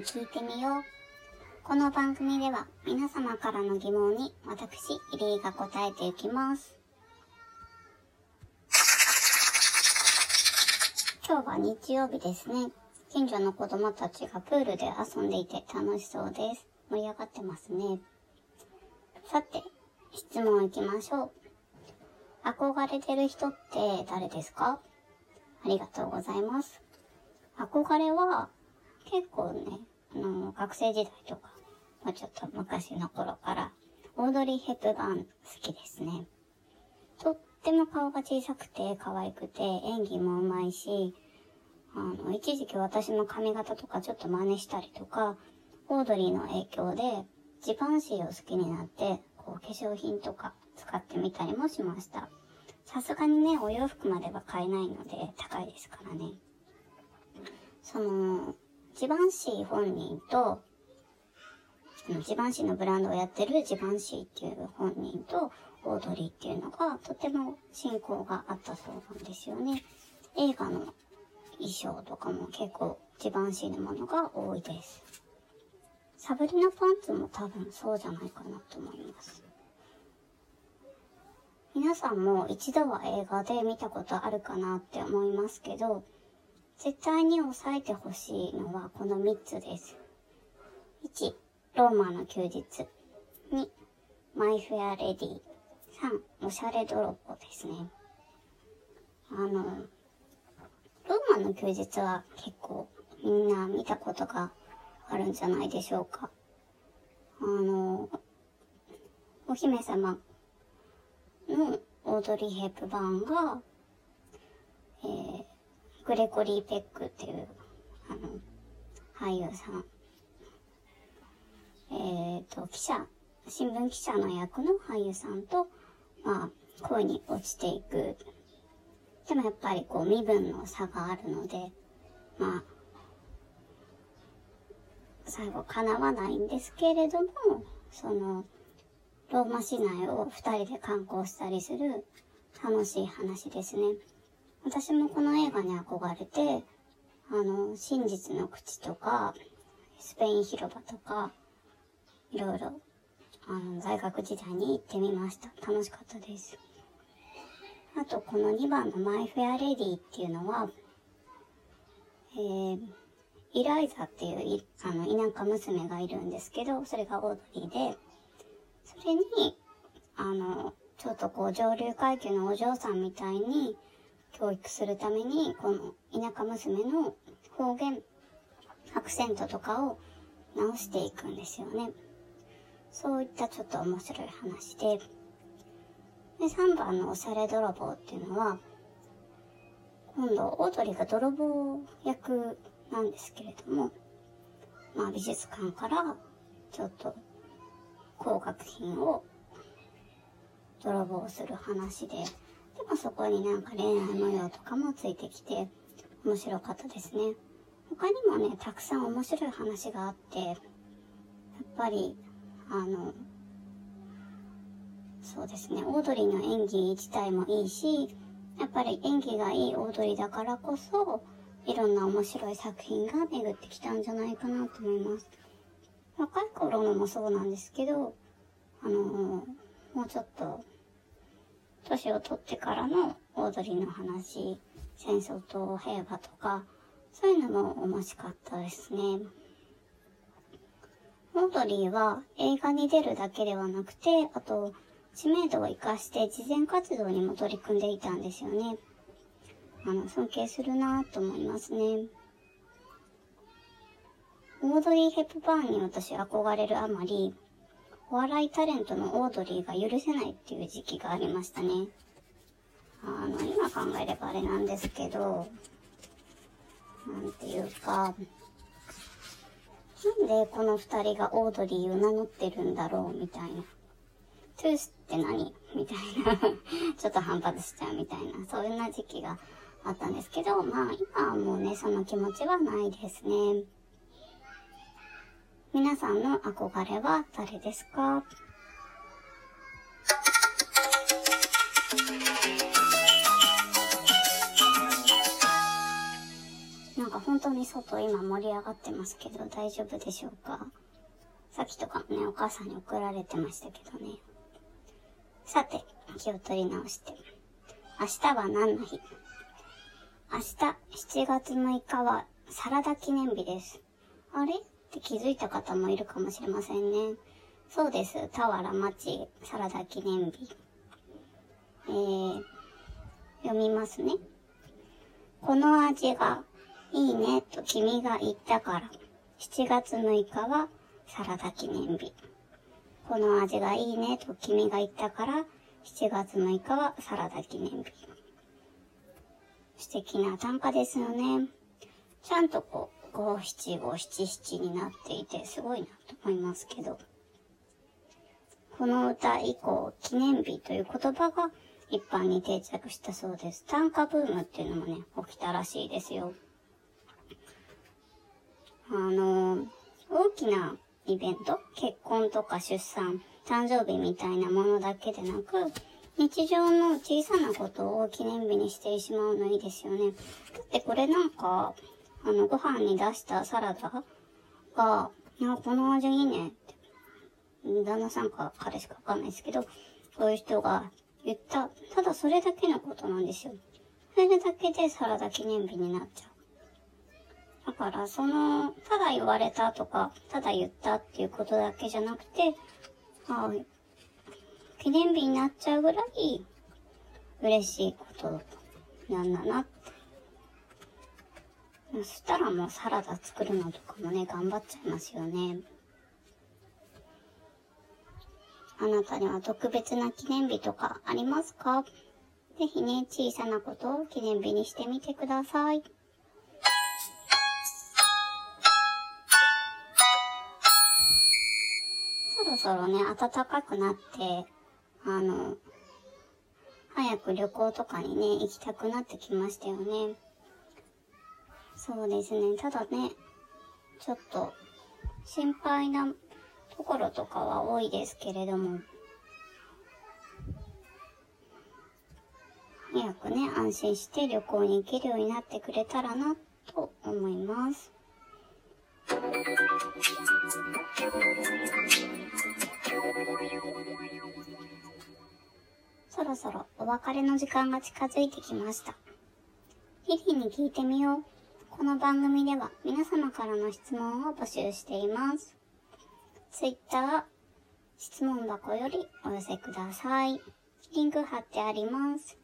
聞いてみよう。この番組では皆様からの疑問に私、入江が答えていきます。今日は日曜日ですね。近所の子供たちがプールで遊んでいて楽しそうです。盛り上がってますね。さて、質問いきましょう。憧れてる人って誰ですか？ありがとうございます。憧れは結構ね、あの、学生時代とか、まあ、ちょっと昔の頃から、オードリー・ヘップバーン好きですね。とっても顔が小さくて可愛くて演技も上手いし、あの、一時期私の髪型とかちょっと真似したりとか、オードリーの影響でジバンシーを好きになって、こう化粧品とか使ってみたりもしました。さすがにね、お洋服までは買えないので高いですからね。その、ジバンシー本人と、そのジバンシーのブランドをやってるジバンシーっていう本人とオードリーっていうのがとても親交があったそうなんですよね。映画の衣装とかも結構ジバンシーのものが多いです。サブリナパンツも多分そうじゃないかなと思います。皆さんも一度は映画で見たことあるかなって思いますけど、絶対に押さえてほしいのはこの3つです。1、ローマの休日。2、マイ・フェア・レディ。3、おしゃれ泥棒ですね。あの、ローマの休日は結構みんな見たことがあるんじゃないでしょうか。あの、お姫様のオードリー・ヘップバーンが、グレコリー・ペックっていう、あの、俳優さん。えっ、と、記者、新聞記者の役の俳優さんと、まあ、恋に落ちていく。でもやっぱりこう、身分の差があるので、まあ、最後叶わないんですけれども、その、ローマ市内を二人で観光したりする楽しい話ですね。私もこの映画に憧れて、あの、真実の口とか、スペイン広場とか、いろいろ、あの、大学時代に行ってみました。楽しかったです。あと、この2番のマイ・フェア・レディっていうのは、えー、イライザっていうい、あの、田舎娘がいるんですけど、それがオードリーで、それに、あの、ちょっとこう、上流階級のお嬢さんみたいに、教育するために、この田舎娘の方言、アクセントとかを直していくんですよね。そういったちょっと面白い話で、で、3番のおしゃれ泥棒っていうのは、今度、オードリーが泥棒役なんですけれども、まあ美術館からちょっと高額品を泥棒する話で、でもそこになんか恋愛模様とかもついてきて面白かったですね。他にもね、たくさん面白い話があって、やっぱり、あの、そうですね、オードリーの演技自体もいいし、やっぱり演技がいいオードリーだからこそ、いろんな面白い作品が巡ってきたんじゃないかなと思います。若い頃のもそうなんですけど、あのもうちょっと、年を取ってからのオードリーの話、戦争と平和とか、そういうのも面白かったですね。オードリーは映画に出るだけではなくて、あと、知名度を活かして慈善活動にも取り組んでいたんですよね。あの、尊敬するなと思いますね。オードリー・ヘップバーンに私憧れるあまり、お笑いタレントのオードリーが許せないっていう時期がありましたね。あの、今考えればあれなんですけど、なんていうか、なんでこの二人がオードリーを名乗ってるんだろうみたいな。トゥースって何？みたいな。ちょっと反発しちゃうみたいな。そういうな時期があったんですけど、まあ今はもうね、その気持ちはないですね。皆さんの憧れは誰ですか？なんか本当に外今盛り上がってますけど大丈夫でしょうか？さっきとかもね、お母さんに送られてましたけどね。さて、気を取り直して。明日は何の日？明日7月6日はサラダ記念日です。あれ？って気づいた方もいるかもしれませんね。そうです。田原町サラダ記念日。えー、読みますね。この味がいいねと君が言ったから、7月6日はサラダ記念日。この味がいいねと君が言ったから、7月6日はサラダ記念日。素敵な短歌ですよね。ちゃんとこう、五七五七七になっていて、すごいなと思いますけど。この歌以降、記念日という言葉が一般に定着したそうです。短歌ブームっていうのもね、起きたらしいですよ。あの、大きなイベント、結婚とか出産、誕生日みたいなものだけでなく、日常の小さなことを記念日にしてしまうのいいですよね。だってこれなんか、あの、ご飯に出したサラダが、いや、この味いいねって、旦那さんか彼しかわかんないですけど、そういう人が言った。ただそれだけのことなんですよ。それだけでサラダ記念日になっちゃう。だから、その、ただ言われたとか、ただ言ったっていうことだけじゃなくて、あ記念日になっちゃうぐらい嬉しいことなんだなって。そしたらもうサラダ作るのとかもね、頑張っちゃいますよね。あなたには特別な記念日とかありますか？ぜひね、小さなことを記念日にしてみてください。そろそろね、暖かくなって、あの、早く旅行とかにね、行きたくなってきましたよね。そうですね。ただね、ちょっと心配なところとかは多いですけれども、早くね、安心して旅行に行けるようになってくれたらな、と思います。そろそろお別れの時間が近づいてきました。リリーに聞いてみよう。この番組では皆様からの質問を募集しています。ツイッター、質問箱よりお寄せください。リンク貼ってあります。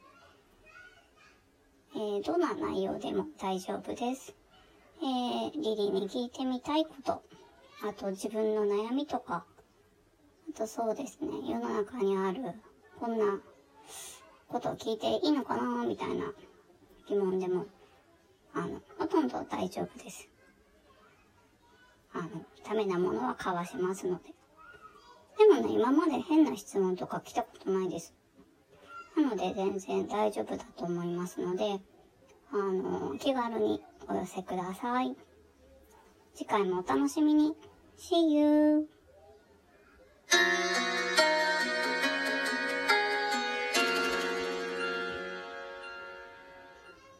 えー、どんな内容でも大丈夫です。えー、リリーに聞いてみたいこと、あと自分の悩みとか、あとそうですね、世の中にある、こんなことを聞いていいのかなみたいな疑問でも、あの、ほとんど大丈夫です。あの、ダメなものはかわしますので。でもね、今まで変な質問とか来たことないです。なので全然大丈夫だと思いますので、あの、気軽にお寄せください。次回もお楽しみに。See you!